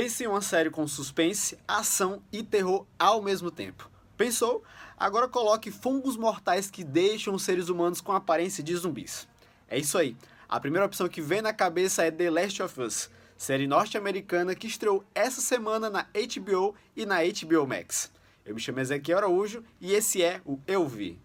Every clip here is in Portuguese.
Pense em uma série com suspense, ação e terror ao mesmo tempo. Pensou? Agora coloque fungos mortais que deixam os seres humanos com aparência de zumbis. É isso aí. A primeira opção que vem na cabeça é The Last of Us, série norte-americana que estreou essa semana na HBO e na HBO Max. Eu me chamo Ezequiel Araújo e esse é o Eu Vi.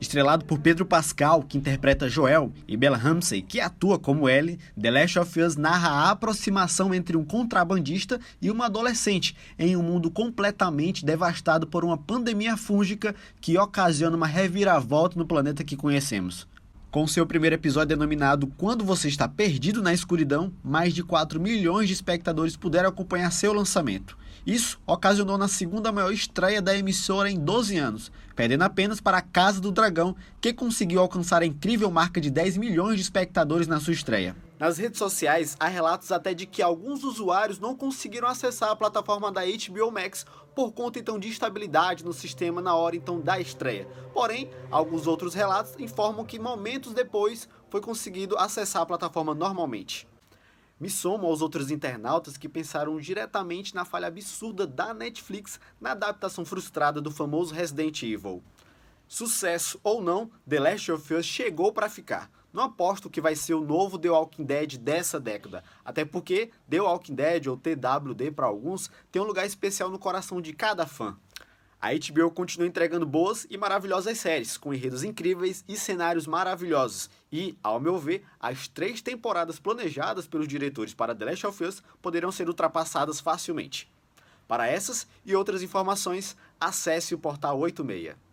Estrelado por Pedro Pascal, que interpreta Joel, e Bella Ramsey, que atua como Ellie, The Last of Us narra a aproximação entre um contrabandista e uma adolescente em um mundo completamente devastado por uma pandemia fúngica que ocasiona uma reviravolta no planeta que conhecemos. Com seu primeiro episódio denominado Quando Você Está Perdido na Escuridão, mais de 4 milhões de espectadores puderam acompanhar seu lançamento. Isso ocasionou na segunda maior estreia da emissora em 12 anos, perdendo apenas para a Casa do Dragão, que conseguiu alcançar a incrível marca de 10 milhões de espectadores na sua estreia. Nas redes sociais, há relatos até de que alguns usuários não conseguiram acessar a plataforma da HBO Max por conta então de instabilidade no sistema na hora então da estreia. Porém, alguns outros relatos informam que momentos depois foi conseguido acessar a plataforma normalmente. Me somo aos outros internautas que pensaram diretamente na falha absurda da Netflix na adaptação frustrada do famoso Resident Evil. Sucesso ou não, The Last of Us chegou para ficar. Não aposto que vai ser o novo The Walking Dead dessa década, até porque The Walking Dead ou TWD para alguns tem um lugar especial no coração de cada fã. A HBO continua entregando boas e maravilhosas séries, com enredos incríveis e cenários maravilhosos. E, ao meu ver, as três temporadas planejadas pelos diretores para The Last of Us poderão ser ultrapassadas facilmente. Para essas e outras informações, acesse o portal 86.